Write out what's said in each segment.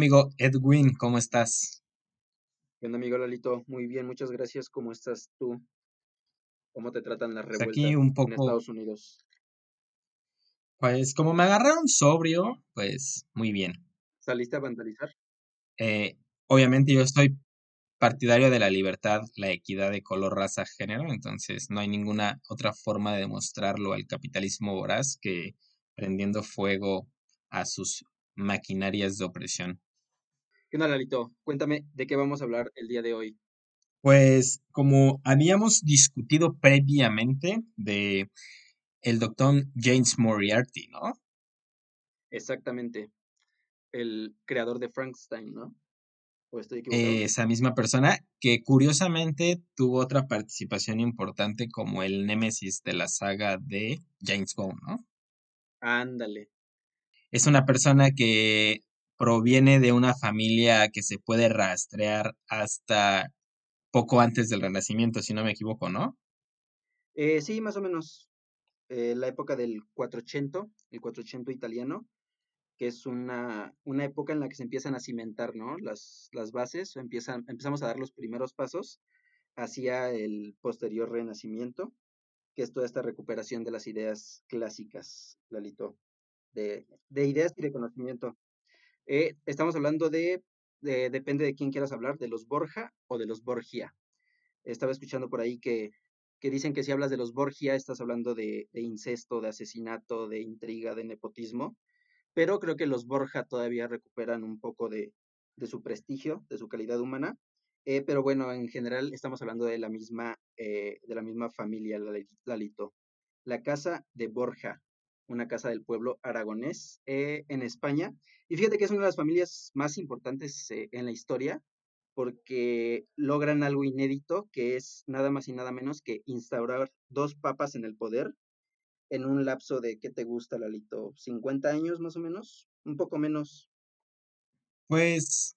amigo Edwin, ¿cómo estás? ¿Qué onda, amigo Lalito? Muy bien, muchas gracias. ¿Cómo estás tú? ¿Cómo te tratan las Pues aquí revueltas un en poco, Estados Unidos? pues como me agarraron sobrio, pues muy bien. ¿Saliste a vandalizar? Eh, obviamente yo soy partidario de la libertad, la equidad de color, raza, género, entonces no hay ninguna otra forma de demostrarlo al capitalismo voraz que prendiendo fuego a sus maquinarias de opresión. ¿Qué onda, Lalito? Cuéntame de qué vamos a hablar el día de hoy. Pues como habíamos discutido previamente de el doctor James Moriarty, ¿no? Exactamente. El creador de Frankenstein, ¿no? ¿O estoy equivocado? esa misma persona que curiosamente tuvo otra participación importante como el némesis de la saga de James Bond, ¿no? Ándale. Es una persona que proviene de una familia que se puede rastrear hasta poco antes del Renacimiento, si no me equivoco, ¿no? Eh, sí, más o menos. eh, la época del 480, el 480 italiano, que es una, una época en la que se empiezan a cimentar, ¿no? Las, las bases, empiezan, empezamos a dar los primeros pasos hacia el posterior renacimiento, que es toda esta recuperación de las ideas clásicas, Lalito, de, de ideas y de conocimiento. Eh, estamos hablando de, de- depende de quién quieras hablar, de los Borja o de los Borgia. Estaba escuchando por ahí que, que dicen que si hablas de los Borgia estás hablando de, incesto, de asesinato, de intriga, de nepotismo, pero creo que los Borja todavía recuperan un poco de, de su prestigio, de su calidad humana. Eh, pero bueno, en general estamos hablando de la misma, eh, de la misma familia, Lali- Lalito. La casa de Borja, una casa del pueblo aragonés eh, en España. Y fíjate que es una de las familias más importantes eh, en la historia porque logran algo inédito, que es nada más y nada menos que instaurar dos papas en el poder en un lapso de, ¿qué te gusta, Lalito? ¿50 años más o menos? Un poco menos. Pues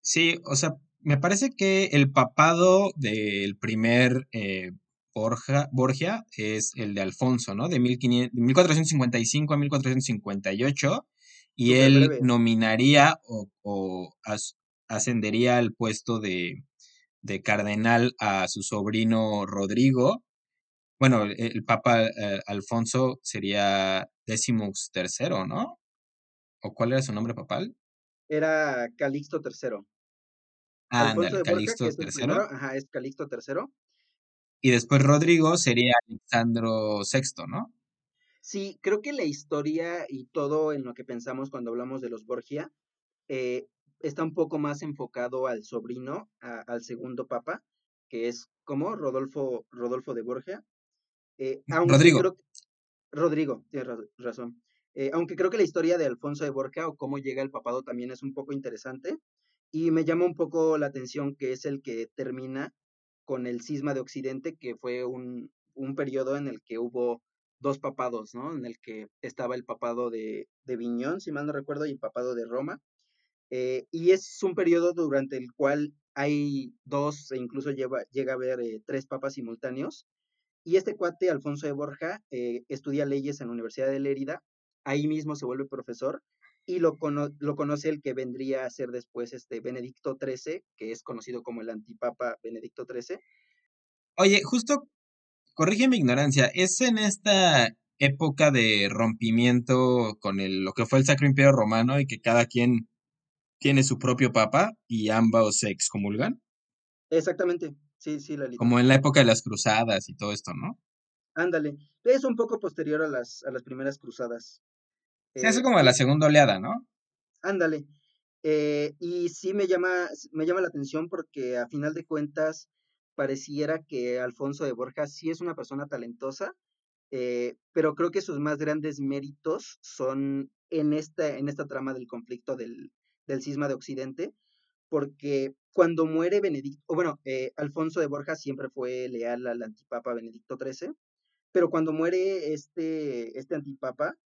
sí, o sea, me parece que el papado del primer eh, Borja, Borgia es el de Alfonso, ¿no? De 1500 de 1455 a 1458, y él breve. nominaría o, o as- ascendería al puesto de, de cardenal a su sobrino Rodrigo. Bueno, el, el papa eh, Alfonso sería Decimus tercero, ¿no? ¿O cuál era su nombre papal? Era Calixto III. Alfonso Ándale, de Borja, que Calixto primero, tercero. ajá, es Calixto III. Y después Rodrigo sería Alexandro sexto, ¿no? Sí, creo que la historia y todo en lo que pensamos cuando hablamos de los Borgia eh, está un poco más enfocado al sobrino, a- al segundo papa, que es como Rodolfo, Rodolfo de Borgia. Eh, aunque Rodrigo. creo que Rodrigo, tienes ra- razón. Eh, aunque creo que la historia de Alfonso de Borja o cómo llega al papado también es un poco interesante. Y me llama un poco la atención que es el que termina con el cisma de Occidente, que fue un, un periodo en el que hubo dos papados, ¿no? En el que estaba el papado de, de Viñón, si mal no recuerdo, y el papado de Roma. Eh, y es un periodo durante el cual hay dos, e incluso llega a haber eh, tres papas simultáneos. Y este cuate, Alfonso de Borja, eh, estudia leyes en la Universidad de Lérida, ahí mismo se vuelve profesor y lo, cono lo conoce el que vendría a ser después este Benedicto XIII, que es conocido como el antipapa Benedicto XIII. Oye, justo, corrige mi ignorancia, ¿es en esta época de rompimiento con el, lo que fue el Sacro Imperio Romano y que cada quien tiene su propio papa y ambos se excomulgan? Exactamente, sí, sí, Lalito. Como en la época de las cruzadas y todo esto, ¿no? Ándale, es un poco posterior a las, a las primeras cruzadas. Se hace Eh, como la y segunda oleada, ¿no? ándale, eh, y sí me llama, me llama la atención porque a final de cuentas pareciera que Alfonso de Borja sí es una persona talentosa, eh, pero creo que sus más grandes méritos son en esta, en esta trama del conflicto del, del cisma de Occidente, porque cuando muere Benedicto, o bueno, eh, Alfonso de Borja siempre fue leal al antipapa Benedicto XIII, pero cuando muere este, este antipapa,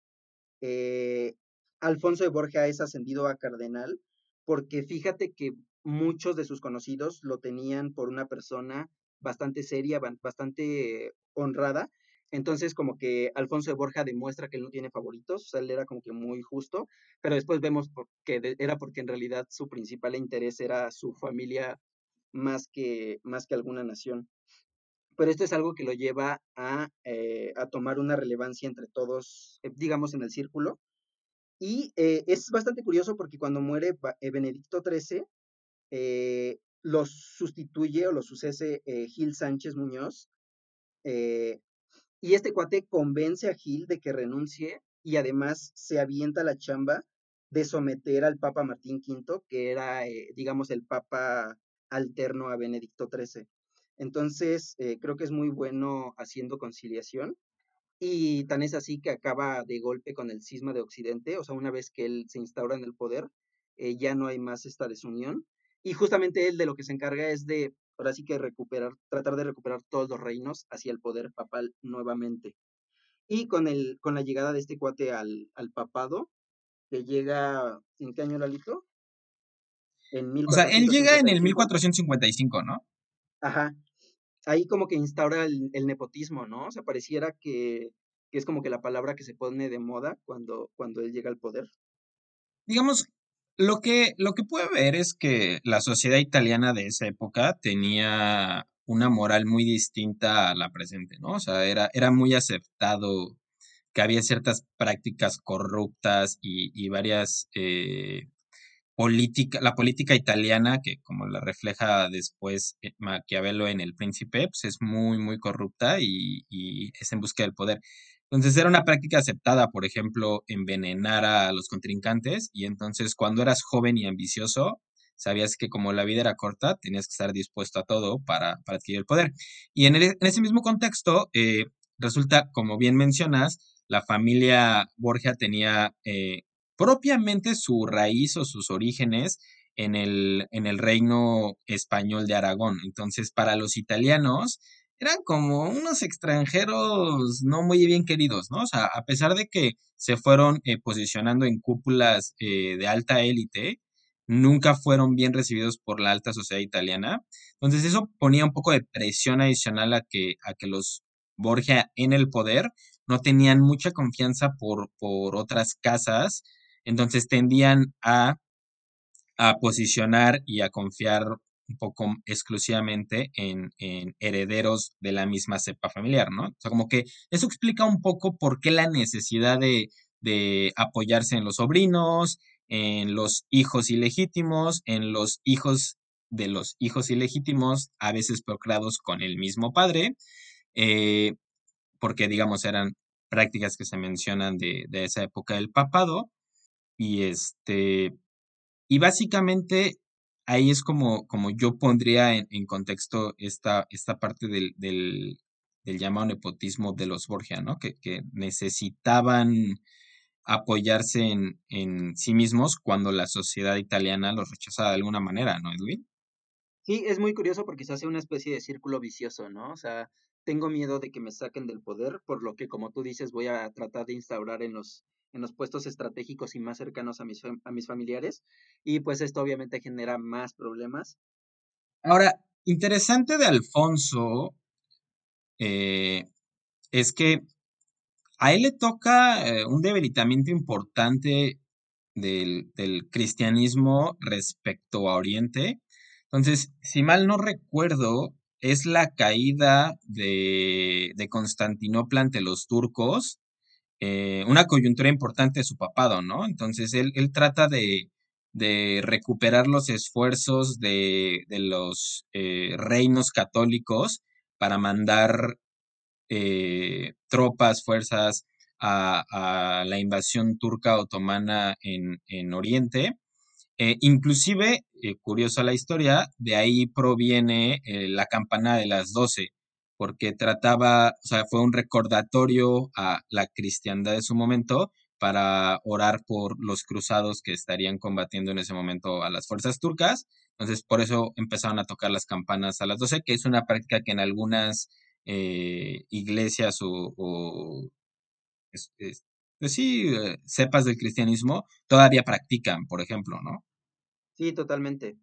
eh, Alfonso de Borja es ascendido a cardenal, porque fíjate que muchos de sus conocidos lo tenían por una persona bastante seria, bastante honrada, Entonces, como que Alfonso de Borja demuestra que él no tiene favoritos, o sea, él era como que muy justo, pero después vemos que era porque en realidad su principal interés era su familia más que, más que alguna nación. Pero esto es algo que lo lleva a, eh, a tomar una relevancia entre todos, eh, digamos, en el círculo. Y eh, es bastante curioso porque cuando muere Benedicto XIII, los sustituye o lo sucede Gil Sánchez Muñoz, y este cuate convence a Gil de que renuncie y además se avienta la chamba de someter al Papa Martín V, que era, digamos, el Papa alterno a Benedicto XIII. Entonces, eh, creo que es muy bueno haciendo conciliación. Y tan es así que acaba de golpe con el cisma de Occidente, o sea, una vez que él se instaura en el poder, eh, ya no hay más esta desunión. Y justamente él de lo que se encarga es de ahora sí que recuperar, tratar de recuperar todos los reinos hacia el poder papal nuevamente. Y con, el, con la llegada de este cuate al, al papado, que llega, ¿en qué año, Lalito? En o sea, él llega en el 1455, ¿no? Ajá. Ahí como que instaura el, nepotismo, ¿no? O sea, pareciera que, es como que la palabra que se pone de moda cuando, cuando él llega al poder. Digamos, lo que, lo que puede ver es que la sociedad italiana de esa época tenía una moral muy distinta a la presente, ¿no? O sea, era, era muy aceptado que había ciertas prácticas corruptas y, varias eh, políticas, la política italiana, que como la refleja después eh, Maquiavelo en El Príncipe, pues es muy, muy corrupta y, y es en busca del poder. Entonces era una práctica aceptada, por ejemplo, envenenar a los contrincantes y entonces cuando eras joven y ambicioso, sabías que como la vida era corta, tenías que estar dispuesto a todo para, para adquirir el poder. Y en, ese mismo contexto, eh, resulta, como bien mencionas, la familia Borgia tenía eh, propiamente su raíz o sus orígenes en el, en el reino español de Aragón. Entonces, para los italianos, eran como unos extranjeros no muy bien queridos, ¿no? O sea, a pesar de que se fueron eh, posicionando en cúpulas eh, de alta élite, nunca fueron bien recibidos por la alta sociedad italiana. Entonces eso ponía un poco de presión adicional a que, a que los Borgia en el poder no tenían mucha confianza por, por otras casas, entonces tendían a, a posicionar y a confiar un poco exclusivamente en, herederos de la misma cepa familiar, ¿no? O sea, como que eso explica un poco por qué la necesidad de, apoyarse en los sobrinos, en los hijos ilegítimos, en los hijos de los hijos ilegítimos, a veces procreados con el mismo padre, eh, porque digamos eran prácticas que se mencionan de, de, esa época del papado, y este, y básicamente ahí es como, como yo pondría en, contexto esta, esta parte del, del, llamado nepotismo de los Borgia, ¿no? Que, necesitaban apoyarse en, en, sí mismos cuando la sociedad italiana los rechazaba de alguna manera, ¿no, Edwin? Sí, es muy curioso porque se hace una especie de círculo vicioso, ¿no? O sea, tengo miedo de que me saquen del poder, por lo que, como tú dices, voy a tratar de instaurar en los en los puestos estratégicos y más cercanos a mis, a mis familiares. Y pues esto obviamente genera más problemas. Ahora, interesante de Alfonso eh, es que a él le toca eh, un debilitamiento importante del, cristianismo respecto a Oriente. Entonces, si mal no recuerdo, es la caída de, de Constantinopla ante los turcos eh, una coyuntura importante de su papado, ¿no? Entonces él, él trata de, de, recuperar los esfuerzos de, de los eh, reinos católicos para mandar eh, tropas, fuerzas a, a, la invasión turca otomana en, en Oriente. inclusive, curiosa la historia, de ahí proviene la campana de las doce, porque trataba, o sea, fue un recordatorio a la cristiandad de su momento para orar por los cruzados que estarían combatiendo en ese momento a las fuerzas turcas. Entonces, por eso empezaron a tocar las campanas a las 12, que es una práctica que en algunas eh, iglesias o, pues sí, eh, cepas del cristianismo todavía practican, por ejemplo, ¿no? Sí, totalmente.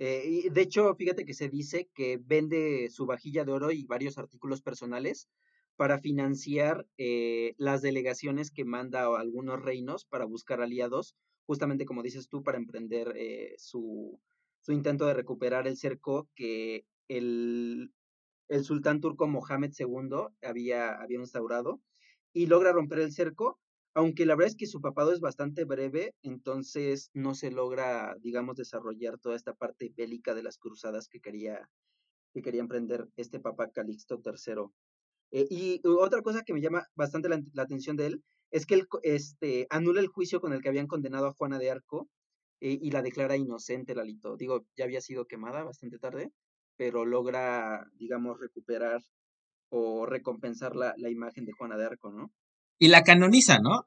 Eh, y de hecho, fíjate que se dice que vende su vajilla de oro y varios artículos personales para financiar eh, las delegaciones que manda a algunos reinos para buscar aliados, justamente como dices tú, para emprender eh, su, su, intento de recuperar el cerco que el, el sultán turco Mohamed II había, había instaurado y logra romper el cerco, aunque la verdad es que su papado es bastante breve, entonces no se logra, digamos, desarrollar toda esta parte bélica de las cruzadas que quería, que quería emprender este papa Calixto III. Eh, y otra cosa que me llama bastante la, atención de él es que él este, anula el juicio con el que habían condenado a Juana de Arco eh, y la declara inocente, Lalito. Digo, ya había sido quemada bastante tarde, pero logra, digamos, recuperar o recompensar la, la imagen de Juana de Arco, ¿no? Y la canoniza, ¿no?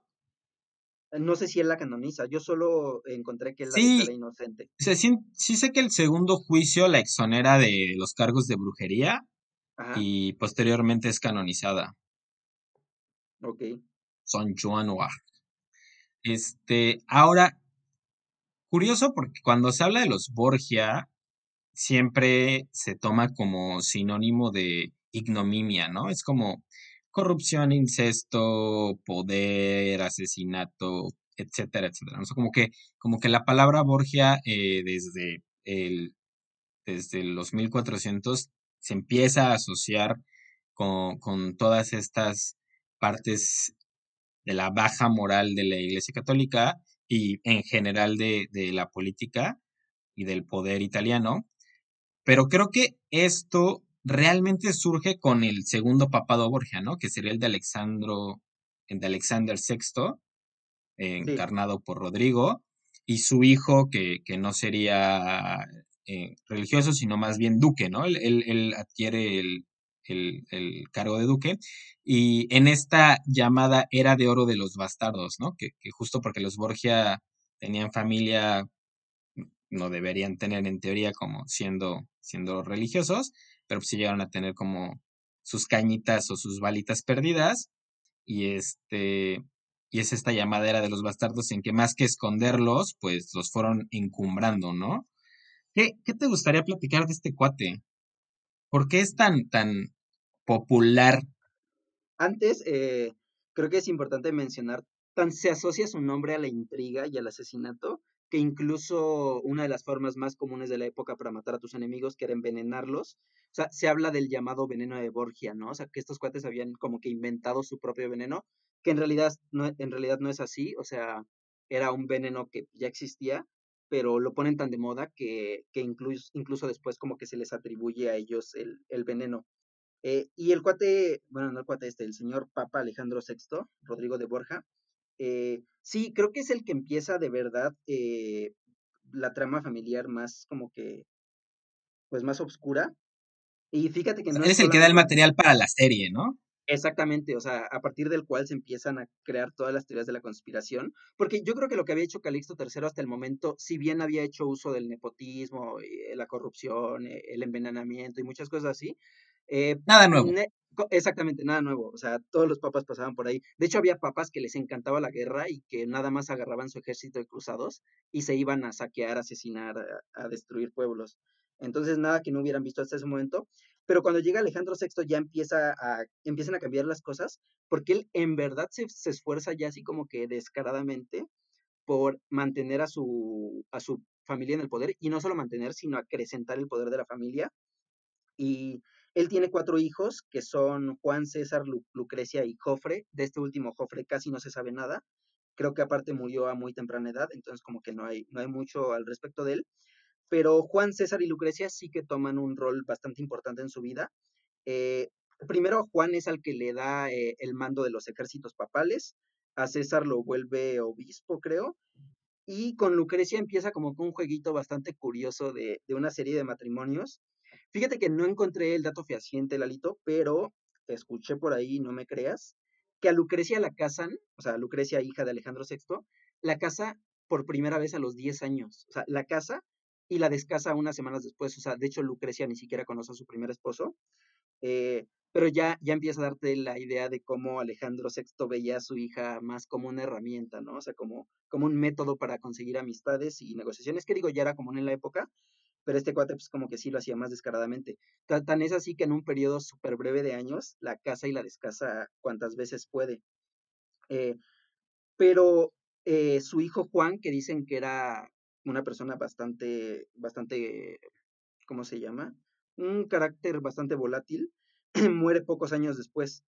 No sé si él la canoniza, yo solo encontré que él la declara inocente. Sí, sí, sé que el segundo juicio la exonera de los cargos de brujería, y posteriormente es canonizada. Ok. Son Juan Este, ahora, curioso porque cuando se habla de los Borgia, siempre se toma como sinónimo de ignominia, ¿no? Es como corrupción, incesto, poder, asesinato, etcétera, etcétera. Como que, como que la palabra Borgia eh, desde, el, desde los 1400 se empieza a asociar con, con todas estas partes de la baja moral de la Iglesia Católica y en general de, de, la política y del poder italiano. Pero creo que esto realmente surge con el segundo papado Borgia, ¿no? Que sería el de Alexandro, el de Alexander VI, encarnado por Rodrigo, y su hijo, que, que no sería eh, religioso, sino más bien duque, ¿no? Él, adquiere el, cargo de duque y en esta llamada era de oro de los bastardos, ¿no? Que, justo porque los Borgia tenían familia, no deberían tener en teoría como siendo, siendo religiosos, pero pues sí llegaron a tener como sus cañitas o sus balitas perdidas y este y es esta llamada de los bastardos en que más que esconderlos, pues los fueron encumbrando, ¿no? ¿Qué, te gustaría platicar de este cuate? ¿Por qué es tan, tan popular? Antes, eh, creo que es importante mencionar, tan se asocia su nombre a la intriga y al asesinato, que incluso una de las formas más comunes de la época para matar a tus enemigos, que era envenenarlos, o sea, se habla del llamado veneno de Borgia, ¿no? O sea, que estos cuates habían como que inventado su propio veneno, que en realidad no, es así, o sea, era un veneno que ya existía, pero lo ponen tan de moda que, incluso, después como que se les atribuye a ellos el, el veneno. Eh, y el cuate, bueno, no el cuate este, el señor Papa Alejandro VI, Rodrigo de Borja, eh, sí, creo que es el que empieza de verdad eh, la trama familiar más como que, pues más oscura. Y fíjate que no... Es el que da el material para la serie, ¿no? Exactamente, o sea, a partir del cual se empiezan a crear todas las teorías de la conspiración, porque yo creo que lo que había hecho Calixto III hasta el momento, si bien había hecho uso del nepotismo, eh, la corrupción, eh, el envenenamiento y muchas cosas así, eh, nada nuevo. Exactamente, nada nuevo, o sea, todos los papas pasaban por ahí. De hecho, había papas que les encantaba la guerra y que nada más agarraban su ejército de cruzados y se iban a saquear, asesinar, a destruir pueblos. Entonces, nada que no hubieran visto hasta ese momento. Pero cuando llega Alejandro VI ya empieza a, empiezan a cambiar las cosas, porque él en verdad se, esfuerza ya así como que descaradamente por mantener a su, a su familia en el poder, y no solo mantener, sino acrecentar el poder de la familia. Y él tiene cuatro hijos, que son Juan, César, Lucrecia y Jofre. De este último Jofre casi no se sabe nada. Creo que aparte murió a muy temprana edad, entonces como que no hay, no hay mucho al respecto de él pero Juan, César y Lucrecia sí que toman un rol bastante importante en su vida. Eh, primero, Juan es al que le da eh, el mando de los ejércitos papales, a César lo vuelve obispo, creo, y con Lucrecia empieza como un jueguito bastante curioso de, de una serie de matrimonios. Fíjate que no encontré el dato fehaciente, Lalito, pero escuché por ahí, no me creas, que a Lucrecia la casan, o sea, Lucrecia, hija de Alejandro VI, la casa por primera vez a los 10 años. O sea, la casa y la descasa unas semanas después. O sea, de hecho, Lucrecia ni siquiera conoce a su primer esposo. Eh, pero ya, ya empieza a darte la idea de cómo Alejandro VI veía a su hija más como una herramienta, ¿no? O sea, como, como un método para conseguir amistades y negociaciones, que digo, ya era común en la época, pero este cuate pues como que sí lo hacía más descaradamente. Tan, es así que en un periodo súper breve de años la casa y la descasa cuantas veces puede. Eh, pero eh, su hijo Juan, que dicen que era una persona bastante, bastante, ¿cómo se llama? Un carácter bastante volátil, muere pocos años después.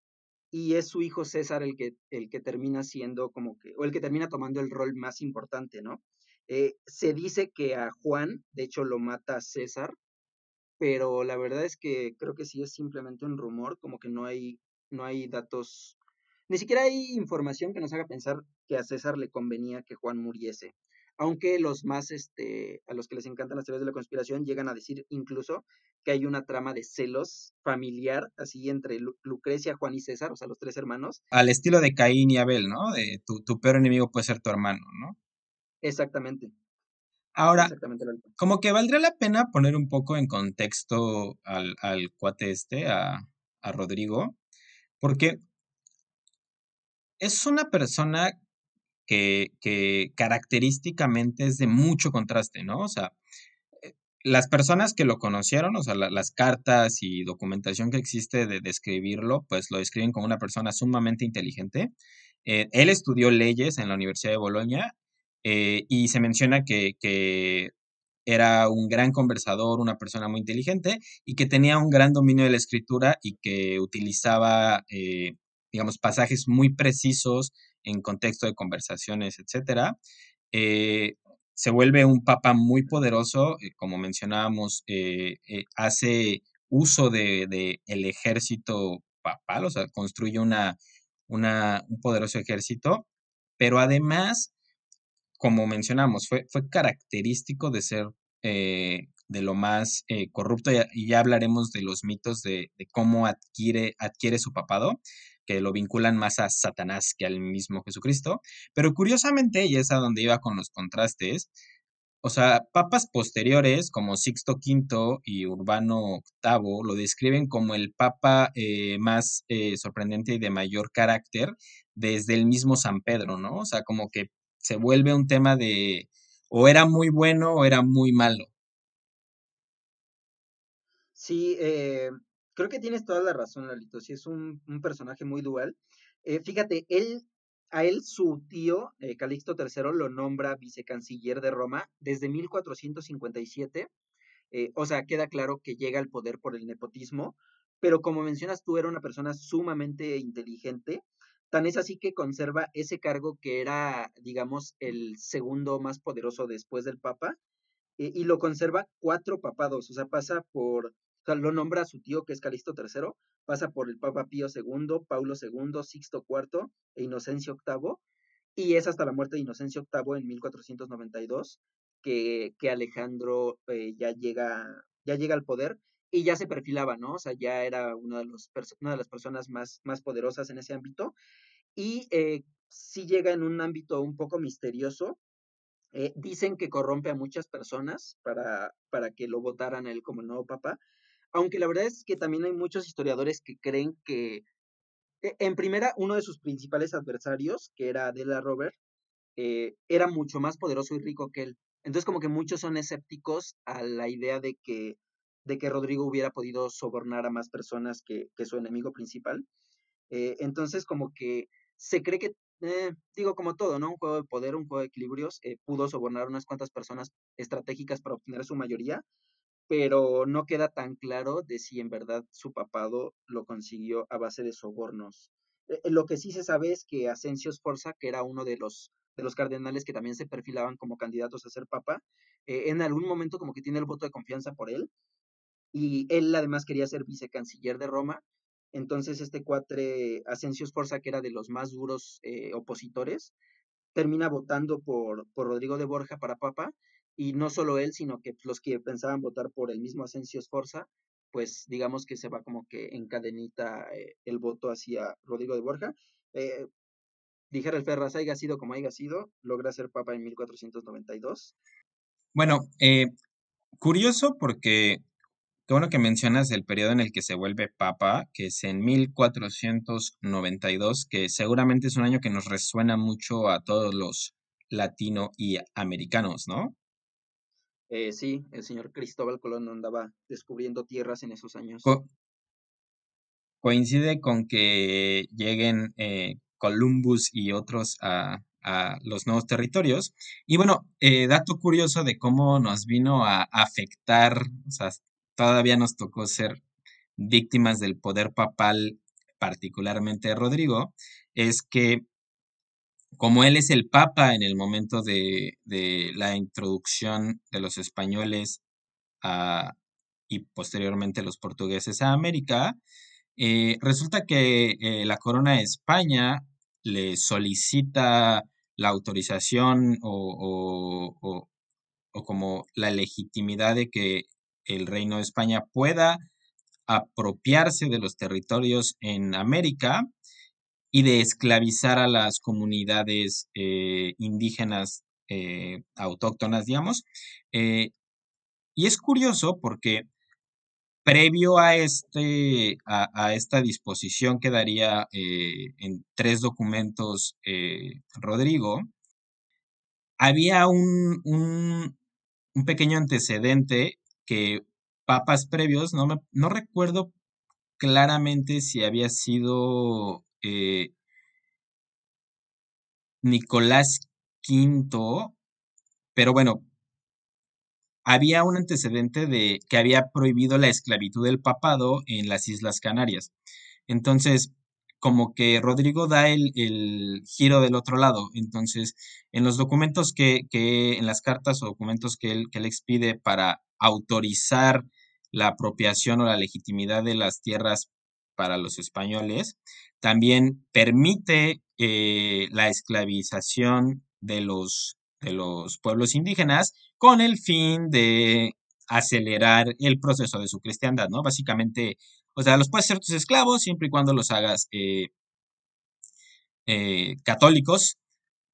Y es su hijo César el que, el que termina siendo como que, o el que termina tomando el rol más importante, ¿no? Eh, se dice que a Juan, de hecho, lo mata César, pero la verdad es que creo que sí es simplemente un rumor, como que no hay, no hay datos, ni siquiera hay información que nos haga pensar que a César le convenía que Juan muriese. Aunque los más, este, a los que les encantan las teorías de la conspiración, llegan a decir incluso que hay una trama de celos familiar, así entre Lucrecia, Juan y César, o sea, los tres hermanos. Al estilo de Caín y Abel, ¿no? De tu, tu peor enemigo puede ser tu hermano, ¿no? Exactamente. Ahora, como que valdría la pena poner un poco en contexto al, cuate este, a, Rodrigo, porque es una persona que, que, característicamente es de mucho contraste, ¿no? O sea, eh, las personas que lo conocieron, o sea, las cartas y documentación que existe de describirlo, pues lo describen como una persona sumamente inteligente. Eh, él estudió leyes en la Universidad de Bolonia eh, y se menciona que, era un gran conversador, una persona muy inteligente y que tenía un gran dominio de la escritura y que utilizaba, eh, digamos, pasajes muy precisos en contexto de conversaciones, etc. Eh, se vuelve un papa muy poderoso, como mencionábamos, hace uso de, de, el ejército papal, o sea, construye una, una, un poderoso ejército, pero además como mencionamos, fue, fue característico de ser eh, de lo más eh, corrupto y ya hablaremos de los mitos de, cómo adquiere, adquiere su papado, que lo vinculan más a Satanás que al mismo Jesucristo. Pero curiosamente, y es a donde iba con los contrastes, o sea, papas posteriores como Sixto V y Urbano VIII lo describen como el papa eh, más sorprendente y de mayor carácter desde el mismo San Pedro, ¿no? O sea, como que se vuelve un tema de o era muy bueno o era muy malo. Sí, eh, creo que tienes toda la razón, Lalito. Sí, es un, personaje muy dual. Eh, fíjate, él, a él su tío, eh, Calixto III, lo nombra vicecanciller de Roma desde 1457. o sea, queda claro que llega al poder por el nepotismo, pero como mencionas tú, era una persona sumamente inteligente Tan es así que conserva ese cargo que era, digamos, el segundo más poderoso después del Papa, eh, y lo conserva cuatro papados, o sea, pasa por, o sea, lo nombra a su tío que es Calixto III, pasa por el Papa Pío II, Paulo II, Sixto IV e Inocencio VIII, y es hasta la muerte de Inocencio VIII en 1492 que, que Alejandro eh, ya, llega, ya llega al poder y ya se perfilaba, ¿no? O sea, ya era una de, las personas más, más poderosas en ese ámbito. Y eh, sí llega en un ámbito un poco misterioso. Eh, dicen que corrompe a muchas personas para, para que lo votaran él como nuevo papa. Aunque la verdad es que también hay muchos historiadores que creen que, e, en primera, uno de sus principales adversarios, que era Adela Robert, eh, era mucho más poderoso y rico que él. Entonces, como que muchos son escépticos a la idea de que de que Rodrigo hubiera podido sobornar a más personas que, su enemigo principal. Eh, entonces, como que se cree que, eh, digo, como todo, ¿no? Un juego de poder, un juego de equilibrios, eh, pudo sobornar a unas cuantas personas estratégicas para obtener su mayoría, pero no queda tan claro de si en verdad su papado lo consiguió a base de sobornos. lo que sí se sabe es que Asensio Sforza, que era uno de los, de los cardenales que también se perfilaban como candidatos a ser papa, en algún momento como que tiene el voto de confianza por él, y él además quería ser vicecanciller de Roma. Entonces este cuatre Asensio Sforza, que era de los más duros eh, opositores, termina votando por, por Rodrigo de Borja para papa, y no solo él, sino que los que pensaban votar por el mismo Asensio Sforza, pues digamos que se va como que en cadenita eh, el voto hacia Rodrigo de Borja. Eh, dijera el Ferraz, haya sido como haya sido, logra ser papa en 1492. Bueno, curioso porque Qué bueno que mencionas el periodo en el que se vuelve papa, que es en 1492, que seguramente es un año que nos resuena mucho a todos los latino y americanos, ¿no? Eh, sí, el señor Cristóbal Colón andaba descubriendo tierras en esos años. Co- coincide con que lleguen eh, Columbus y otros a, a los nuevos territorios. Y bueno, eh, dato curioso de cómo nos vino a afectar, o sea, todavía nos tocó ser víctimas del poder papal, particularmente Rodrigo, es que como él es el papa en el momento de, la introducción de los españoles a- y posteriormente los portugueses a América, eh, resulta que eh, la corona de España le solicita la autorización o como la legitimidad de que el reino de España pueda apropiarse de los territorios en América y de esclavizar a las comunidades eh, indígenas eh, autóctonas, digamos. Eh, y es curioso porque previo a, este, a, esta disposición que daría en tres documentos Rodrigo, había un, un pequeño antecedente que papas previos, no, me, no recuerdo claramente si había sido eh, Nicolás V, pero bueno, había un antecedente de que había prohibido la esclavitud del papado en las Islas Canarias. Entonces, como que Rodrigo da el, el giro del otro lado. Entonces, en los documentos que, que en las cartas o documentos que él, que él expide para autorizar la apropiación o la legitimidad de las tierras para los españoles, también permite eh, la esclavización de los, de los pueblos indígenas con el fin de acelerar el proceso de su cristiandad, ¿no? Básicamente, o sea, los puedes ser tus esclavos siempre y cuando los hagas eh, eh, católicos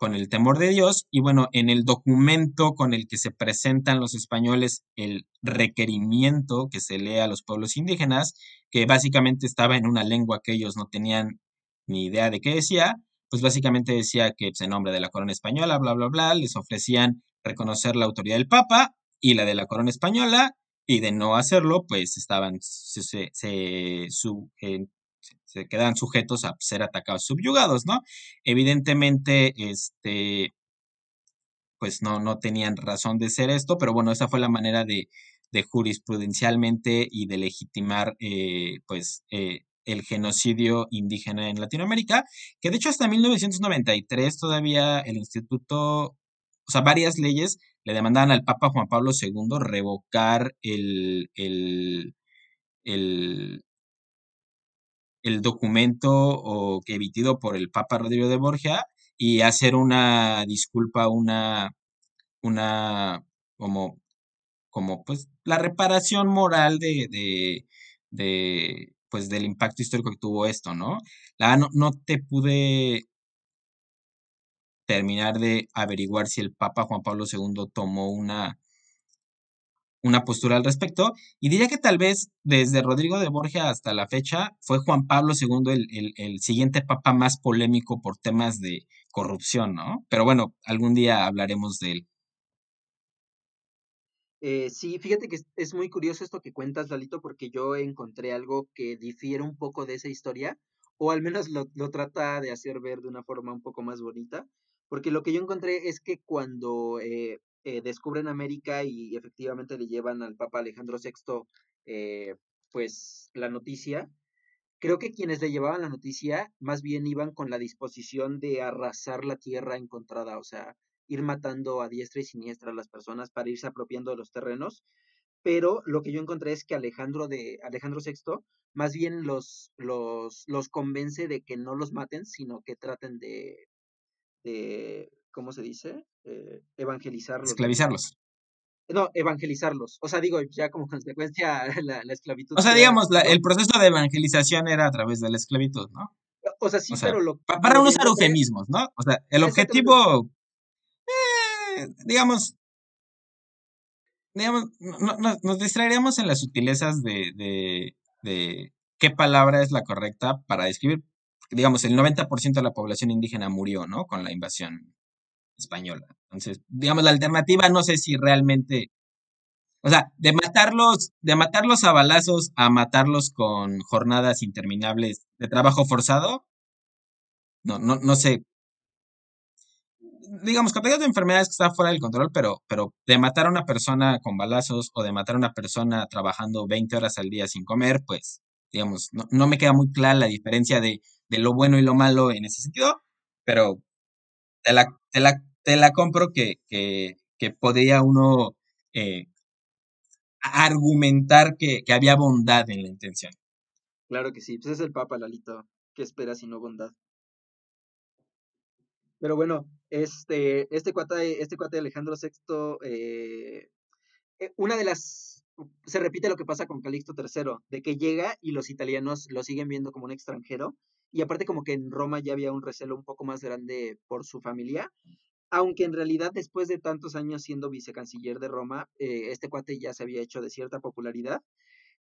con el temor de Dios y bueno, en el documento con el que se presentan los españoles el requerimiento que se lee a los pueblos indígenas, que básicamente estaba en una lengua que ellos no tenían ni idea de qué decía, pues básicamente decía que pues, en nombre de la corona española, bla, bla, bla, les ofrecían reconocer la autoridad del Papa y la de la corona española, y de no hacerlo, pues estaban, se, se, se, su, se quedan sujetos a ser atacados, subyugados, ¿no? Evidentemente, este, pues no, no tenían razón de ser esto, pero bueno, esa fue la manera de, de jurisprudencialmente y de legitimar, eh, pues, eh, el genocidio indígena en Latinoamérica, que de hecho hasta 1993 todavía el instituto, o sea, varias leyes le demandaban al Papa Juan Pablo II revocar el, el, el, el documento que emitido por el Papa Rodrigo de Borgia y hacer una disculpa, una, una, como, como pues la reparación moral de, de, de pues del impacto histórico que tuvo esto, ¿no? La, no, no te pude terminar de averiguar si el Papa Juan Pablo II tomó una, una postura al respecto. Y diría que tal vez desde Rodrigo de Borgia hasta la fecha fue Juan Pablo II el, el, el, siguiente papa más polémico por temas de corrupción, ¿no? Pero bueno, algún día hablaremos de él. Eh, sí, fíjate que es, muy curioso esto que cuentas, Lalito, porque yo encontré algo que difiere un poco de esa historia, o al menos lo, lo trata de hacer ver de una forma un poco más bonita, porque lo que yo encontré es que cuando eh, eh, descubren América y efectivamente le llevan al Papa Alejandro VI, eh, pues la noticia, creo que quienes le llevaban la noticia más bien iban con la disposición de arrasar la tierra encontrada, o sea, ir matando a diestra y siniestra a las personas para irse apropiando de los terrenos. Pero lo que yo encontré es que Alejandro de Alejandro VI más bien los, los, los convence de que no los maten, sino que traten de, de ¿cómo se dice? Eh, evangelizarlos. Esclavizarlos. No, evangelizarlos. O sea, digo, ya como consecuencia la, la esclavitud. O sea, digamos, la, el proceso de evangelización era a través de la esclavitud, ¿no? O sea, sí, o sea, pero lo. Pa, para no usar eufemismos, ¿no? O sea, el objetivo, eh, digamos, digamos, no, no, nos distraeríamos en las sutilezas de, de, de qué palabra es la correcta para describir, digamos, el 90% de la población indígena murió, ¿no? Con la invasión española. Entonces, digamos, la alternativa no sé si realmente O sea, de matarlos, de matarlos a balazos a matarlos con jornadas interminables de trabajo forzado, no, no, no sé. Digamos, contagios de enfermedades que están fuera del control, pero, pero de matar a una persona con balazos o de matar a una persona trabajando 20 horas al día sin comer, pues, digamos, no, no me queda muy clara la diferencia de, de lo bueno y lo malo en ese sentido, pero te la, te la compro que, que, que podría uno eh, argumentar que, que había bondad en la intención. Claro que sí, pues es el Papa, Lalito. ¿Qué esperas si no bondad? Pero bueno, este, este cuate, este cuate de Alejandro VI, eh, eh, una de las, se repite lo que pasa con Calixto III, de que llega y los italianos lo siguen viendo como un extranjero, y aparte como que en Roma ya había un recelo un poco más grande por su familia, aunque en realidad después de tantos años siendo vicecanciller de Roma, eh, este cuate ya se había hecho de cierta popularidad,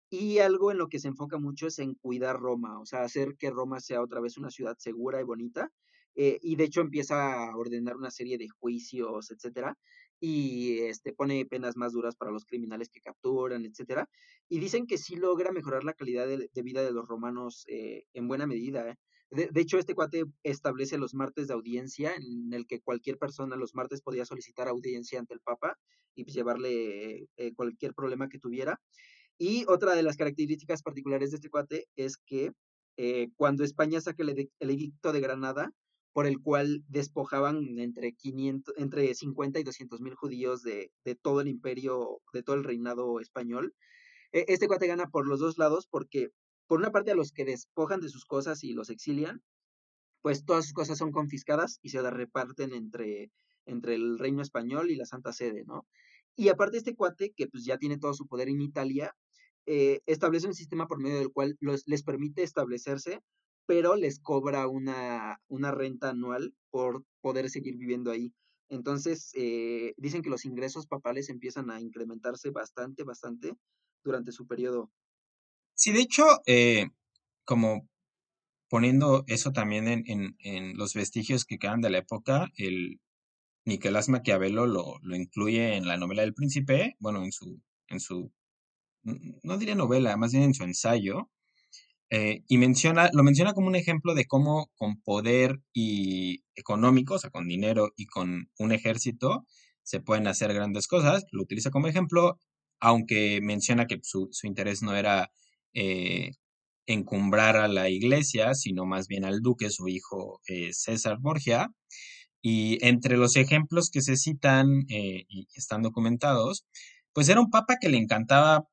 y algo en lo que se enfoca mucho es en cuidar Roma, o sea, hacer que Roma sea otra vez una ciudad segura y bonita. eh, y de hecho empieza a ordenar una serie de juicios, etcétera, y este, pone penas más duras para los criminales que capturan, etcétera. Y dicen que sí logra mejorar la calidad de, vida de los romanos eh, en buena medida. De, hecho, este cuate establece los martes de audiencia, en el que cualquier persona los martes podía solicitar audiencia ante el Papa y pues, llevarle eh, cualquier problema que tuviera. Y otra de las características particulares de este cuate es que eh, cuando España saca el, edi- el edicto de Granada, por el cual despojaban entre, 500, entre 50 y 200 mil judíos de, de todo el imperio, de todo el reinado español, eh, este cuate gana por los dos lados porque, por una parte, a los que despojan de sus cosas y los exilian, pues todas sus cosas son confiscadas y se las reparten entre, entre el reino español y la Santa Sede, ¿no? Y aparte este cuate, que pues ya tiene todo su poder en Italia, eh, establece un sistema por medio del cual les permite establecerse, pero les cobra una, una renta anual por poder seguir viviendo ahí. Entonces, eh, dicen que los ingresos papales empiezan a incrementarse bastante, bastante durante su periodo. Sí, de hecho, eh, como poniendo eso también en, en, los vestigios que quedan de la época, el Nicolás Maquiavelo lo, lo incluye en la novela del Príncipe, bueno, en su, en su, no diría novela, más bien en su ensayo, eh, y menciona, lo menciona como un ejemplo de cómo con poder y económico, o sea, con dinero y con un ejército, se pueden hacer grandes cosas. Lo utiliza como ejemplo, aunque menciona que su, su interés no era eh, encumbrar a la iglesia, sino más bien al duque, su hijo eh, César Borgia. Y entre los ejemplos que se citan eh, y están documentados, pues era un papa que le encantaba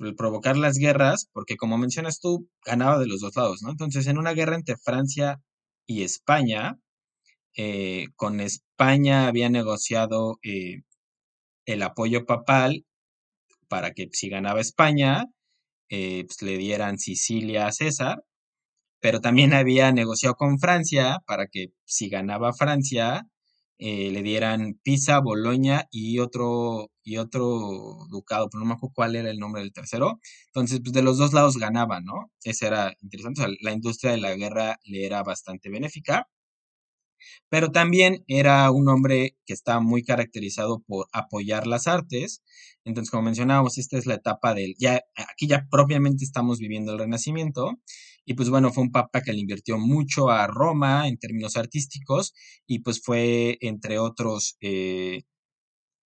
el provocar las guerras, porque como mencionas tú, ganaba de los dos lados, ¿no? Entonces, en una guerra entre Francia y España, con España había negociado el apoyo papal para que si ganaba España, eh, pues, le dieran Sicilia a César, pero también había negociado con Francia para que si ganaba Francia, eh, le dieran Pisa, Boloña y otro, y otro ducado, pero no me acuerdo cuál era el nombre del tercero. Entonces, pues de los dos lados ganaban, ¿no? Ese era interesante. La industria de la guerra le era bastante benéfica pero también era un hombre que estaba muy caracterizado por apoyar las artes. Entonces, como mencionábamos, esta es la etapa del, ya, aquí ya propiamente estamos viviendo el Renacimiento, y pues bueno, fue un papa que le invirtió mucho a Roma en términos artísticos, y pues fue, entre otros, eh,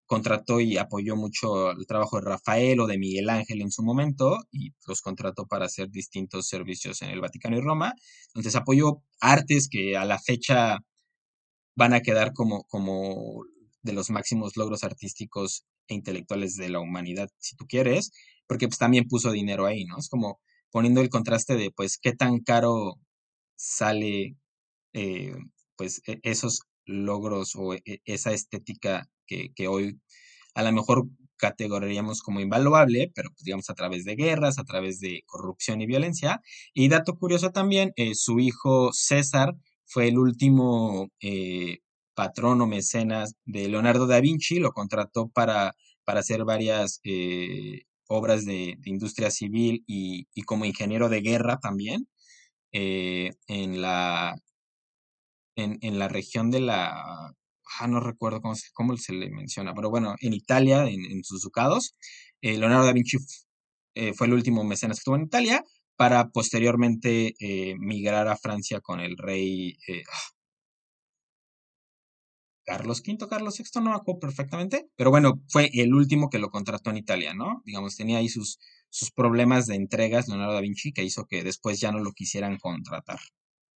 contrató y apoyó mucho el trabajo de Rafael o de Miguel Ángel en su momento, y los contrató para hacer distintos servicios en el Vaticano y Roma. Entonces apoyó artes que a la fecha van a quedar como, como de los máximos logros artísticos e intelectuales de la humanidad, si tú quieres, porque pues también puso dinero ahí, ¿no? Es como poniendo el contraste de, pues, qué tan caro sale, eh, pues, e- esos logros o e- esa estética que, que hoy a lo mejor categorizaríamos como invaluable, pero pues, digamos a través de guerras, a través de corrupción y violencia. Y dato curioso también, eh, su hijo César fue el último eh, patrón o mecenas de Leonardo da Vinci, lo contrató para, para hacer varias eh, obras de, industria civil y, y como ingeniero de guerra también eh, en la, en, en la región de la, ah, no recuerdo cómo se, cómo se le menciona, pero bueno, en Italia, en, en sus ducados. eh, Leonardo da Vinci eh, fue el último mecenas que estuvo en Italia para posteriormente eh, migrar a Francia con el rey ah, Carlos V, Carlos VI, no me acuerdo perfectamente, pero bueno, fue el último que lo contrató en Italia, ¿no? Digamos, tenía ahí sus, sus problemas de entregas Leonardo da Vinci que hizo que después ya no lo quisieran contratar.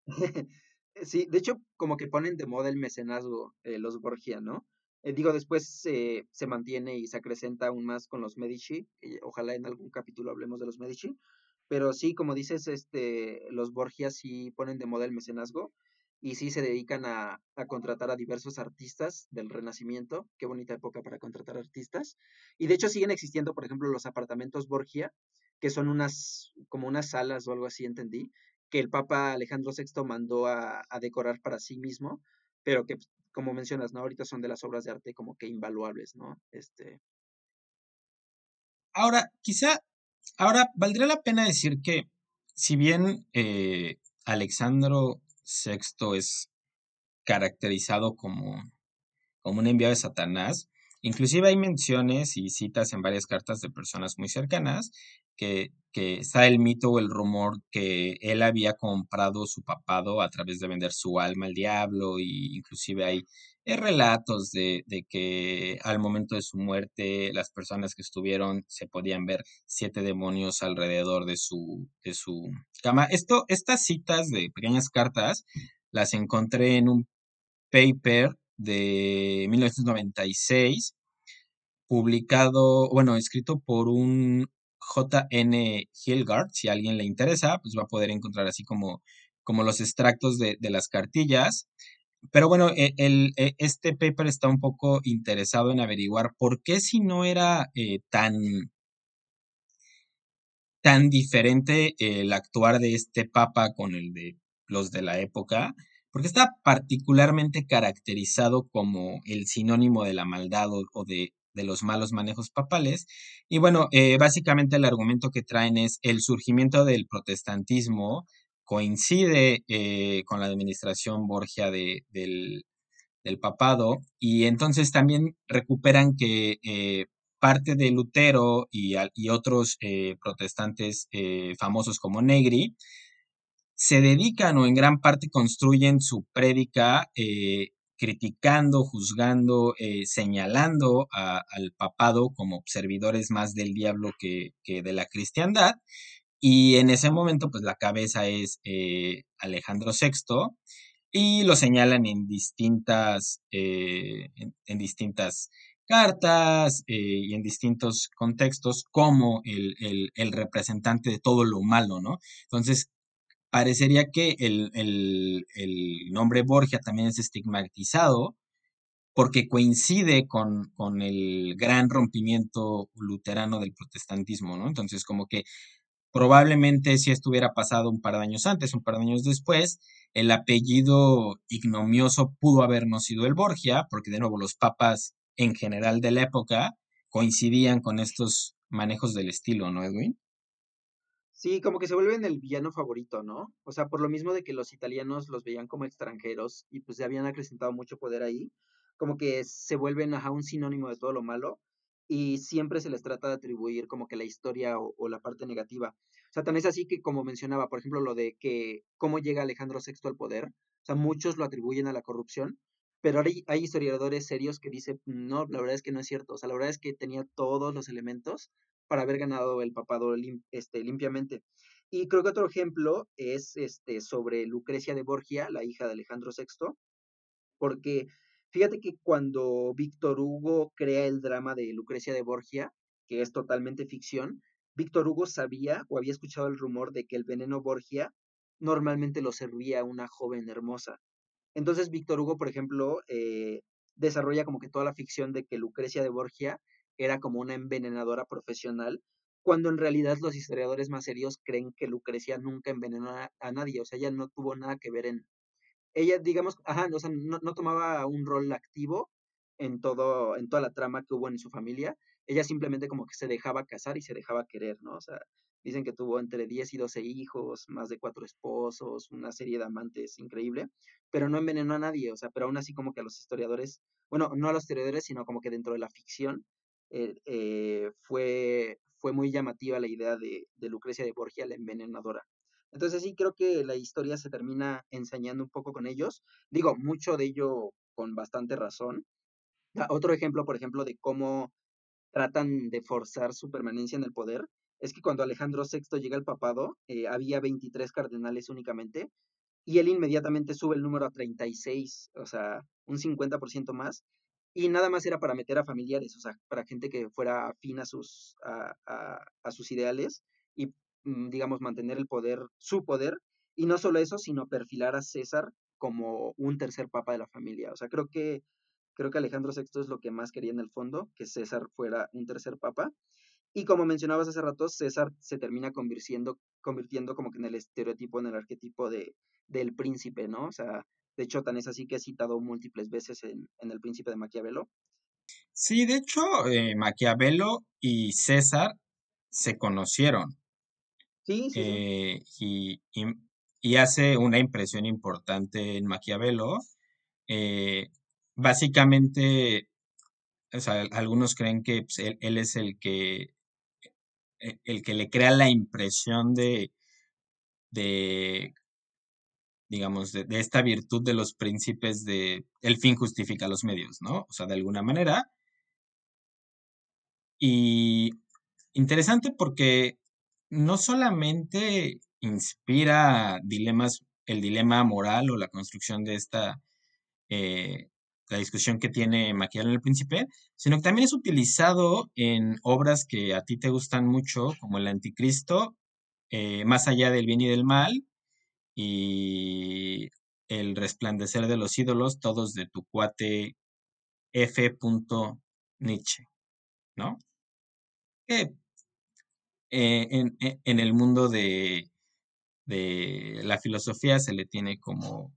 Sí, de hecho, como que ponen de moda el mecenazgo eh, los Borgia, ¿no? Eh, digo, después se mantiene y se acrecenta aún más con los Medici. ojalá en algún capítulo hablemos de los Medici. Pero sí, como dices, este, los Borgia sí ponen de moda el mecenazgo y sí se dedican a, a, contratar a diversos artistas del Renacimiento. Qué bonita época para contratar artistas. Y de hecho siguen existiendo, por ejemplo, los apartamentos Borgia, que son unas, como unas salas o algo así, entendí, que el Papa Alejandro VI mandó a, decorar para sí mismo, pero que, como mencionas, ¿no? Ahorita son de las obras de arte como que invaluables, ¿no? Este... Ahora, quizá, ahora valdría la pena decir que si bien eh, Alejandro VI es caracterizado como, como un enviado de Satanás, inclusive hay menciones y citas en varias cartas de personas muy cercanas que, que está el mito o el rumor que él había comprado su papado a través de vender su alma al diablo y inclusive hay eh, relatos de, de, que al momento de su muerte las personas que estuvieron se podían ver siete demonios alrededor de su, de su cama. Esto, estas citas de pequeñas cartas las encontré en un paper de 1996 publicado, bueno, escrito por un J.N. Hilgard, si a alguien le interesa, pues va a poder encontrar así como, como los extractos de, las cartillas. Pero bueno, e, el, e, este paper está un poco interesado en averiguar por qué si no era eh, tan, tan diferente el actuar de este papa con el de los de la época, porque está particularmente caracterizado como el sinónimo de la maldad o de de los malos manejos papales. Y bueno, eh, básicamente el argumento que traen es el surgimiento del protestantismo coincide eh, con la administración Borgia de, del, papado y entonces también recuperan que eh, parte de Lutero y, y otros protestantes famosos como Negri se dedican o en gran parte construyen su prédica criticando, juzgando, eh, señalando al papado como servidores más del diablo que, de la cristiandad. Y en ese momento, pues la cabeza es eh, Alejandro VI y lo señalan en distintas, eh, en, distintas cartas y en distintos contextos como el, el, representante de todo lo malo, ¿no? Entonces, parecería que el, nombre Borgia también es estigmatizado porque coincide con, con, el gran rompimiento luterano del protestantismo, ¿no? Entonces, como que probablemente si esto hubiera pasado un par de años antes, un par de años después, el apellido ignomioso pudo habernos sido el Borgia, porque de nuevo los papas en general de la época coincidían con estos manejos del estilo, ¿no, Edwin? Sí, como que se vuelven el villano favorito, ¿no? O sea, por lo mismo de que los italianos los veían como extranjeros y pues ya habían acrecentado mucho poder ahí, como que se vuelven a un sinónimo de todo lo malo y siempre se les trata de atribuir como que la historia o, la parte negativa. O sea, también es así que como mencionaba, por ejemplo, lo de que cómo llega Alejandro VI al poder, o sea, muchos lo atribuyen a la corrupción, pero hay, hay historiadores serios que dicen, no, la verdad es que no es cierto, o sea, la verdad es que tenía todos los elementos para haber ganado el papado este, limpiamente. Y creo que otro ejemplo es este, sobre Lucrecia de Borgia, la hija de Alejandro VI, porque fíjate que cuando Víctor Hugo crea el drama de Lucrecia de Borgia, que es totalmente ficción, Víctor Hugo sabía o había escuchado el rumor de que el veneno Borgia normalmente lo servía a una joven hermosa. Entonces Víctor Hugo, por ejemplo, eh, desarrolla como que toda la ficción de que Lucrecia de Borgia era como una envenenadora profesional, cuando en realidad los historiadores más serios creen que Lucrecia nunca envenenó a, nadie, o sea, ella no tuvo nada que ver en... Ella, digamos, ajá, o sea, no, no tomaba un rol activo en, todo, en toda la trama que hubo en su familia, ella simplemente como que se dejaba casar y se dejaba querer, ¿no? O sea, dicen que tuvo entre 10 y 12 hijos, más de cuatro esposos, una serie de amantes increíble, pero no envenenó a nadie, o sea, pero aún así como que a los historiadores, bueno, no a los historiadores, sino como que dentro de la ficción, eh, eh, fue, fue muy llamativa la idea de, de Lucrecia de Borgia, la envenenadora. Entonces sí creo que la historia se termina ensañando un poco con ellos. Digo, mucho de ello con bastante razón. Ah, Otro ejemplo, por ejemplo, de cómo tratan de forzar su permanencia en el poder, es que cuando Alejandro VI llega al papado, eh, había 23 cardenales únicamente, y él inmediatamente sube el número a 36, o sea, un 50% más, y nada más era para meter a familiares, o sea, para gente que fuera afín a sus, a, a- a sus ideales y, digamos, mantener el poder, su poder, y no solo eso, sino perfilar a César como un tercer papa de la familia. O sea, creo que, creo que Alejandro VI es lo que más quería en el fondo, que César fuera un tercer papa. Y como mencionabas hace rato, César se termina convirtiendo, convirtiendo como que en el estereotipo, en el arquetipo de, del príncipe, ¿no? O sea, de hecho, tan es así que he citado múltiples veces en, en El Príncipe de Maquiavelo. Sí, de hecho, eh, Maquiavelo y César se conocieron Sí, sí, eh, y, y- hace una impresión importante en Maquiavelo. eh, básicamente, o sea, algunos creen que pues, él, él es el que, e- el que le crea la impresión de, de digamos, de esta virtud de los príncipes de el fin justifica los medios, ¿no? O sea, de alguna manera. Y interesante porque no solamente inspira dilemas, el dilema moral o la construcción de esta, eh, la discusión que tiene Maquiavelo en El Príncipe, sino que también es utilizado en obras que a ti te gustan mucho, como El Anticristo, eh, Más allá del bien y del mal, y El resplandecer de los ídolos, todos de tu cuate F. Nietzsche, ¿no? Eh, en, en- en el mundo de, de la filosofía se le tiene como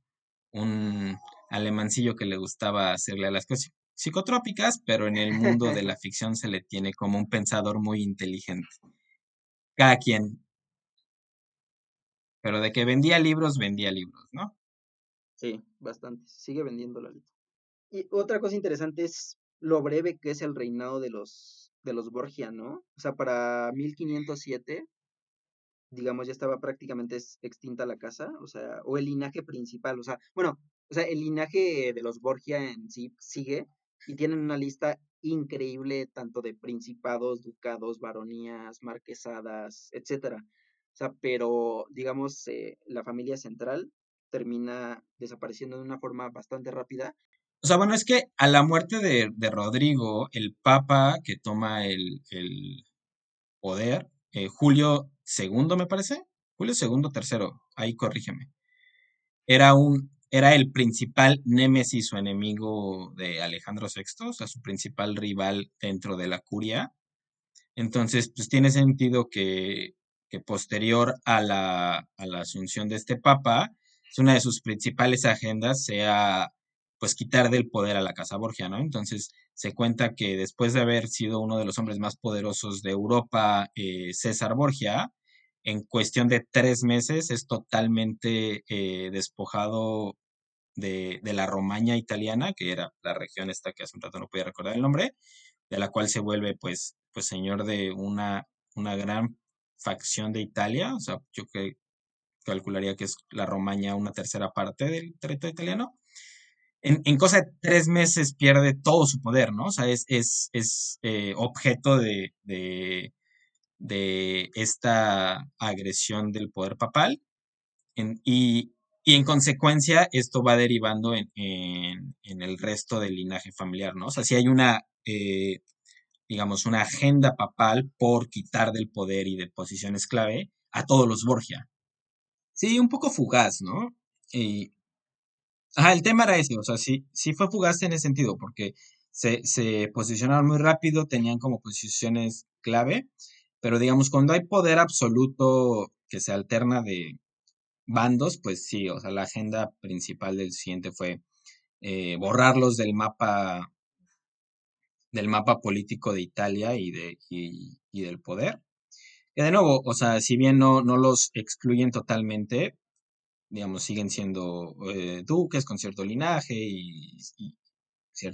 un alemancillo que le gustaba hacerle a las cosas psicotrópicas, pero en el mundo de la ficción se le tiene como un pensador muy inteligente. Cada quien, pero de que vendía libros, vendía libros, ¿no? Sí, bastante. Sigue vendiendo Lalito. Y otra cosa interesante es lo breve que es el reinado de los, de los Borgia, ¿no? O sea, para 1507 digamos, ya estaba prácticamente extinta la casa, o sea, o el linaje principal, o sea, bueno, o sea, el linaje de los Borgia en sí sigue y tienen una lista increíble tanto de principados, ducados, baronías, marquesadas, etcétera. O sea, pero digamos, eh, la familia central termina desapareciendo de una forma bastante rápida. O sea, bueno, es que a la muerte de, de Rodrigo, el papa que toma el, el poder, eh, Julio II, me parece, Julio II, tercero, ahí corrígeme, era un, era el principal némesis o enemigo de Alejandro VI, o sea, su principal rival dentro de la curia. Entonces, pues tiene sentido que, que posterior a la, a la asunción de este papa, pues, una de sus principales agendas sea pues quitar del poder a la Casa Borgia, ¿no? Entonces se cuenta que después de haber sido uno de los hombres más poderosos de Europa, eh, César Borgia, en cuestión de tres meses es totalmente eh, despojado de, la Romaña italiana, que era la región esta que hace un rato no podía recordar el nombre, de la cual se vuelve pues, pues señor de una, una gran facción de Italia, o sea, yo que calcularía que es la Romaña una tercera parte del territorio italiano. En, en cosa de tres meses pierde todo su poder, ¿no? O sea, es, es, es eh, objeto de, de, de esta agresión del poder papal y, y en consecuencia, esto va derivando en, en- en el resto del linaje familiar, ¿no? O sea, si hay una, eh, digamos, una agenda papal por quitar del poder y de posiciones clave a todos los Borgia. Sí, un poco fugaz, ¿no? Y, ajá, el tema era ese, o sea, sí, sí fue fugaz en ese sentido, porque se, se posicionaron muy rápido, tenían como posiciones clave, pero digamos, cuando hay poder absoluto que se alterna de, bandos, pues sí, o sea, la agenda principal del siguiente fue eh, borrarlos del mapa, del mapa político de Italia y, de, y, y del poder. Y de nuevo, o sea, si bien no, no los excluyen totalmente, digamos, siguen siendo eh, duques con cierto linaje y,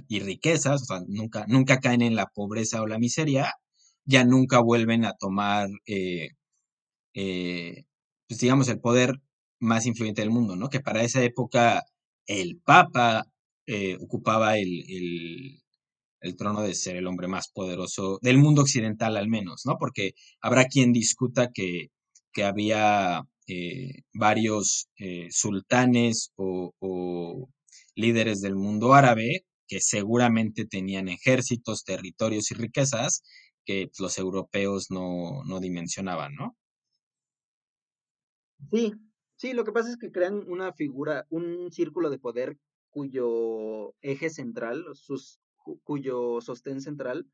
y, riquezas, o sea, nunca, nunca caen en la pobreza o la miseria, ya nunca vuelven a tomar, eh, eh, pues digamos, el poder más influyente del mundo, ¿no? Que para esa época el Papa ocupaba el, el, trono de ser el hombre más poderoso del mundo occidental al menos, ¿no? Porque habrá quien discuta que, que había varios sultanes o, o líderes del mundo árabe que seguramente tenían ejércitos, territorios y riquezas que pues, los europeos no, no dimensionaban, ¿no? Sí, sí, lo que pasa es que crean una figura, un círculo de poder cuyo eje central, sus, cuyo sostén central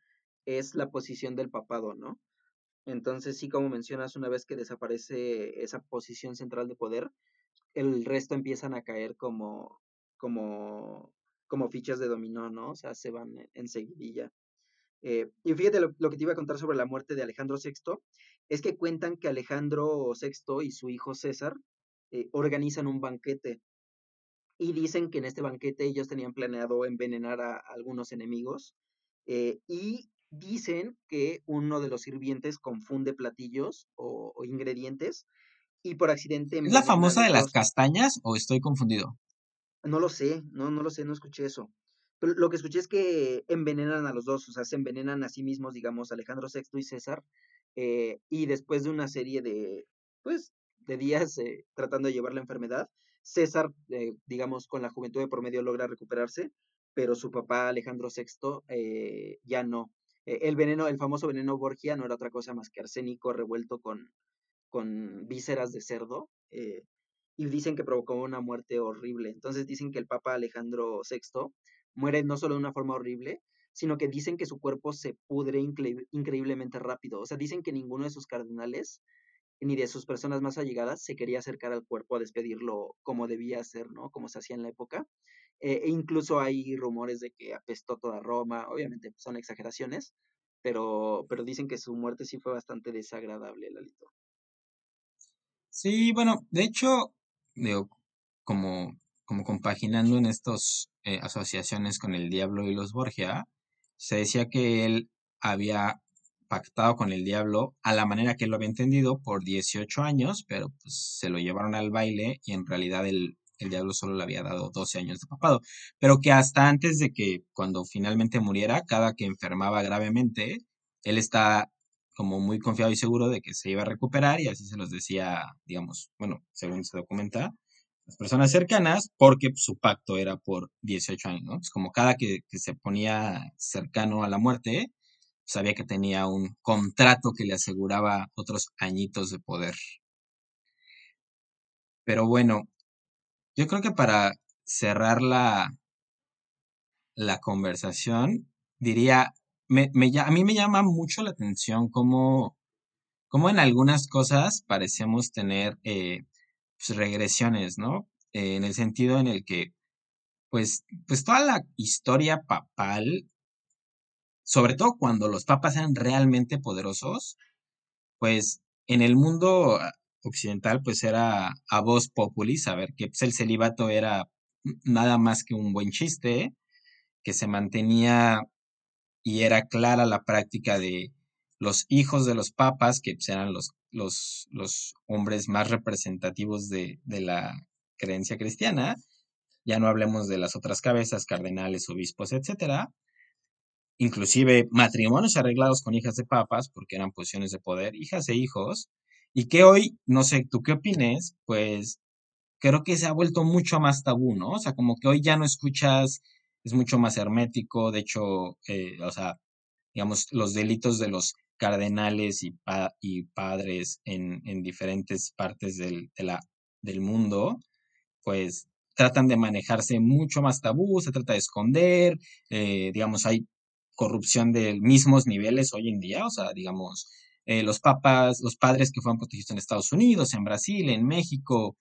es la posición del papado, ¿no? Entonces, sí, como mencionas, una vez que desaparece esa posición central de poder, el resto empiezan a caer como, como como fichas de dominó, ¿no? O sea, se van enseguidilla. Eh, y fíjate lo, que te iba a contar sobre la muerte de Alejandro VI, es que cuentan que Alejandro VI y su hijo César eh, organizan un banquete y dicen que en este banquete ellos tenían planeado envenenar a, algunos enemigos eh, y dicen que uno de los sirvientes confunde platillos o, ingredientes y por accidente... ¿Es la famosa de las castañas o estoy confundido? No lo sé, no, no lo sé, no escuché eso. Pero lo que escuché es que envenenan a los dos, o sea, se envenenan a sí mismos, digamos, Alejandro VI y César, eh, y después de una serie de, pues, de días eh, tratando de llevar la enfermedad, César, eh, digamos, con la juventud de promedio logra recuperarse, pero su papá Alejandro VI ya no. El veneno, el famoso veneno Borgia no era otra cosa más que arsénico revuelto con, con vísceras de cerdo y dicen que provocó una muerte horrible. Entonces dicen que el Papa Alejandro VI muere no solo de una forma horrible, sino que dicen que su cuerpo se pudre increíblemente rápido. O sea, dicen que ninguno de sus cardenales ni de sus personas más allegadas se quería acercar al cuerpo a despedirlo como debía ser, ¿no? Como se hacía en la época. Eh, e incluso hay rumores de que apestó toda Roma, obviamente son exageraciones, pero, pero dicen que su muerte sí fue bastante desagradable, Lalito. Sí, bueno, de hecho, como, como compaginando en estas eh, asociaciones con el diablo y los Borgia, se decía que él había pactado con el diablo a la manera que él lo había entendido por 18 años, pero pues se lo llevaron al baile y en realidad el, el diablo solo le había dado 12 años de papado, pero que hasta antes de que cuando finalmente muriera, cada que enfermaba gravemente, él está como muy confiado y seguro de que se iba a recuperar y así se los decía, digamos, bueno, según se documenta, las personas cercanas, porque su pacto era por 18 años, ¿no? Como cada que, se ponía cercano a la muerte, sabía que tenía un contrato que le aseguraba otros añitos de poder. Pero bueno, yo creo que para cerrar la, la conversación, diría, me, a mí me llama mucho la atención cómo, cómo en algunas cosas parecemos tener eh, pues, regresiones, ¿no? Eh, en el sentido en el que, pues, pues toda la historia papal, sobre todo cuando los papas eran realmente poderosos, pues en el mundo occidental, pues era a voz populi, saber que pues, el celibato era nada más que un buen chiste, que se mantenía y era clara la práctica de los hijos de los papas, que pues, eran los, los, los hombres más representativos de, de, la creencia cristiana, ya no hablemos de las otras cabezas, cardenales, obispos, etcétera, inclusive matrimonios arreglados con hijas de papas, porque eran posiciones de poder, hijas e hijos, y que hoy, no sé, tú qué opines, pues creo que se ha vuelto mucho más tabú, ¿no? O sea, como que hoy ya no escuchas es mucho más hermético, de hecho, eh, o sea, digamos, los delitos de los cardenales y, y padres en, en, diferentes partes del, del mundo, pues tratan de manejarse mucho más tabú, se trata de esconder, eh, digamos, hay corrupción de mismos niveles hoy en día, o sea, digamos, eh, los papas, los padres que fueron protegidos en Estados Unidos, en Brasil, en México,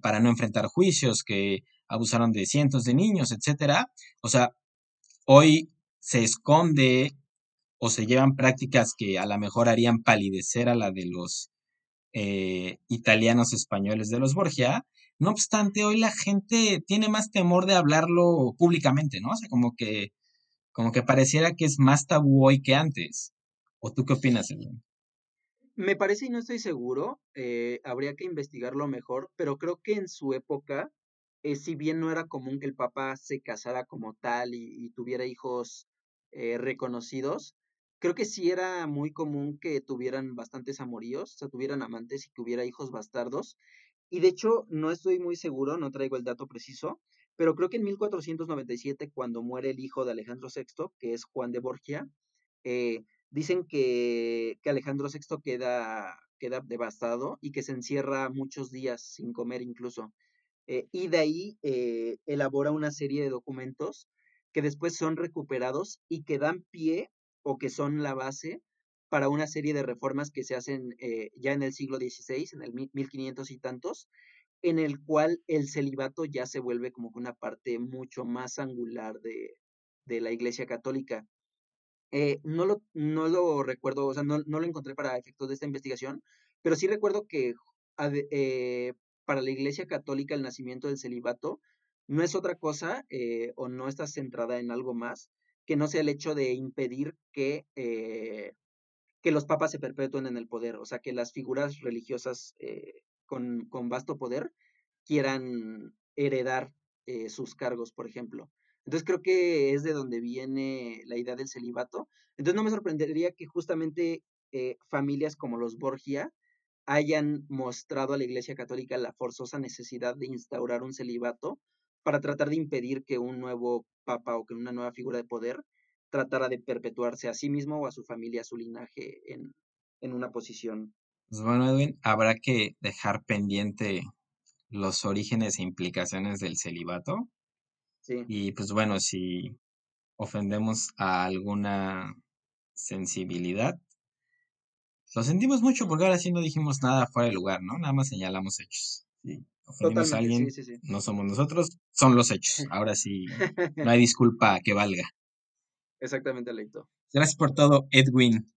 para no enfrentar juicios, que abusaron de cientos de niños, etcétera. O sea, hoy se esconde o se llevan prácticas que a lo mejor harían palidecer a la de los eh, italianos españoles de los Borgia. No obstante, hoy la gente tiene más temor de hablarlo públicamente, ¿no? O sea, como que, como que pareciera que es más tabú hoy que antes. ¿O tú qué opinas, Edwin? Me parece y no estoy seguro, eh, habría que investigarlo mejor, pero creo que en su época, eh, si bien no era común que el Papa se casara como tal y, y tuviera hijos eh, reconocidos, creo que sí era muy común que tuvieran bastantes amoríos, o sea, tuvieran amantes y que hubiera hijos bastardos. Y de hecho, no estoy muy seguro, no traigo el dato preciso, pero creo que en 1497, cuando muere el hijo de Alejandro VI, que es Juan de Borgia, eh, dicen que, Alejandro VI queda, queda devastado y que se encierra muchos días sin comer incluso. Eh, y de ahí eh, elabora una serie de documentos que después son recuperados y que dan pie o que son la base para una serie de reformas que se hacen eh, ya en el siglo XVI, en el 1500 y tantos, en el cual el celibato ya se vuelve como una parte mucho más angular de, de la Iglesia Católica. Eh, no, lo, no lo recuerdo, o sea, no, no, lo encontré para efectos de esta investigación, pero sí recuerdo que eh, para la Iglesia Católica el nacimiento del celibato no es otra cosa eh, o no está centrada en algo más que no sea el hecho de impedir que, eh, que los papas se perpetúen en el poder, o sea, que las figuras religiosas eh, con, con, vasto poder quieran heredar sus cargos, por ejemplo. Entonces creo que es de donde viene la idea del celibato. Entonces no me sorprendería que justamente eh, familias como los Borgia hayan mostrado a la Iglesia Católica la forzosa necesidad de instaurar un celibato para tratar de impedir que un nuevo papa o que una nueva figura de poder tratara de perpetuarse a sí mismo o a su familia, a su linaje en, en una posición. Pues bueno, Edwin, habrá que dejar pendiente los orígenes e implicaciones del celibato. Sí. Y pues bueno, si ofendemos a alguna sensibilidad, lo sentimos mucho porque ahora sí no dijimos nada fuera de lugar, ¿no? Nada más señalamos hechos. Sí ofendimos a alguien, sí, sí, sí. no somos nosotros, son los hechos. Ahora sí, no hay disculpa que valga. Exactamente, Leito. Gracias por todo, Edwin.